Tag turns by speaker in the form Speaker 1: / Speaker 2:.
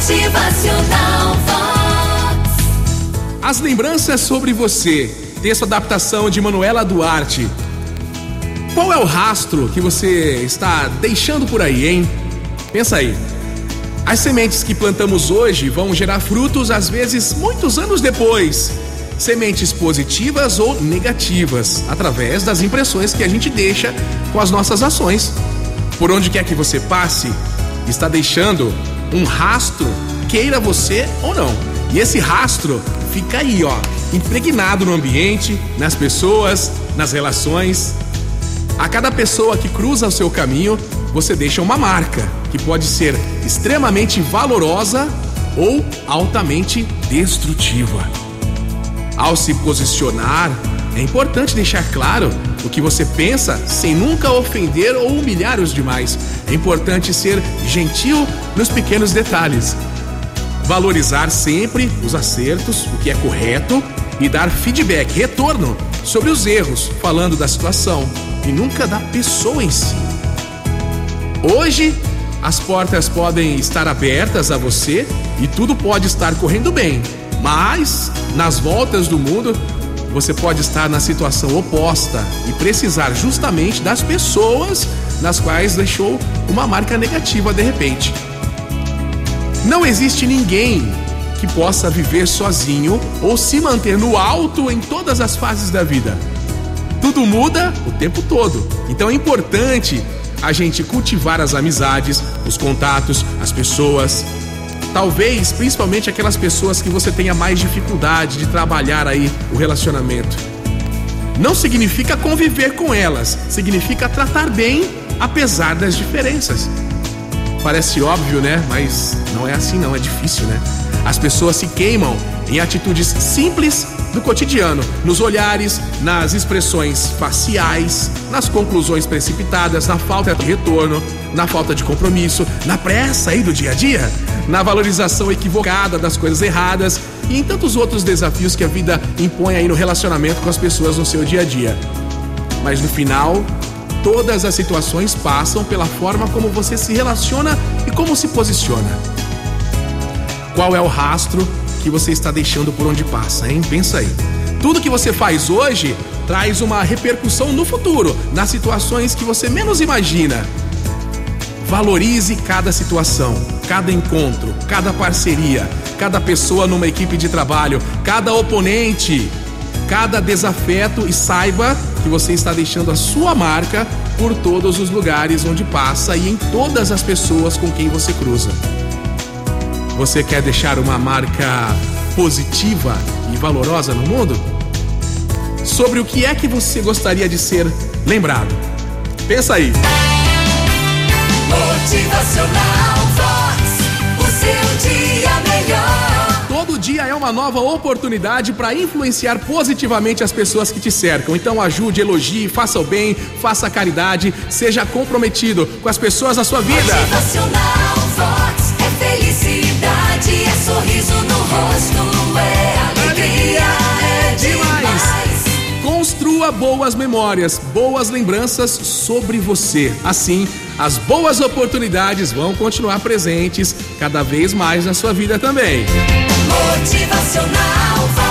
Speaker 1: Motivacional Vox.
Speaker 2: As lembranças sobre você. Texto adaptação de Manuela Duarte. Qual é o rastro que você está deixando por aí, hein? Pensa aí. As sementes que plantamos hoje vão gerar frutos às vezes muitos anos depois. Sementes positivas ou negativas, através das impressões que a gente deixa com as nossas ações. Por onde quer que você passe, está deixando um rastro, queira você ou não. E esse rastro fica aí, ó, impregnado no ambiente, nas pessoas, nas relações. A cada pessoa que cruza o seu caminho, você deixa uma marca que pode ser extremamente valorosa ou altamente destrutiva. Ao se posicionar, é importante deixar claro o que você pensa sem nunca ofender ou humilhar os demais. É importante ser gentil nos pequenos detalhes. Valorizar sempre os acertos, o que é correto, e dar feedback, retorno sobre os erros, falando da situação e nunca da pessoa em si. Hoje, as portas podem estar abertas a você e tudo pode estar correndo bem, mas nas voltas do mundo você pode estar na situação oposta e precisar justamente das pessoas nas quais deixou uma marca negativa de repente. Não existe ninguém que possa viver sozinho ou se manter no alto em todas as fases da vida. Tudo muda o tempo todo. Então é importante a gente cultivar as amizades, os contatos, as pessoas. Talvez, principalmente aquelas pessoas que você tenha mais dificuldade de trabalhar aí o relacionamento. Não significa conviver com elas, significa tratar bem apesar das diferenças. Parece óbvio, né? Mas não é assim não, é difícil, né? As pessoas se queimam em atitudes simples do cotidiano, nos olhares, nas expressões faciais, nas conclusões precipitadas, na falta de retorno, na falta de compromisso, na pressa aí do dia a dia, na valorização equivocada das coisas erradas e em tantos outros desafios que a vida impõe aí no relacionamento com as pessoas no seu dia a dia. Mas no final, todas as situações passam pela forma como você se relaciona e como se posiciona. Qual é o rastro que você está deixando por onde passa, hein? Pensa aí. Tudo que você faz hoje traz uma repercussão no futuro, nas situações que você menos imagina. Valorize cada situação, cada encontro, cada parceria, cada pessoa numa equipe de trabalho, cada oponente, cada desafeto e saiba que você está deixando a sua marca por todos os lugares onde passa e em todas as pessoas com quem você cruza. Você quer deixar uma marca positiva e valorosa no mundo? Sobre o que é que você gostaria de ser lembrado? Pensa aí.
Speaker 1: Motivacional
Speaker 2: uma nova oportunidade para influenciar positivamente as pessoas que te cercam. Então ajude, elogie, faça o bem, faça a caridade, seja comprometido com as pessoas da sua vida.
Speaker 1: Motivacional Vox. É felicidade, é sorriso no rosto, é alegria, é demais.
Speaker 2: Construa boas memórias, boas lembranças sobre você. Assim, as boas oportunidades vão continuar presentes cada vez mais na sua vida também.
Speaker 1: Motivacional.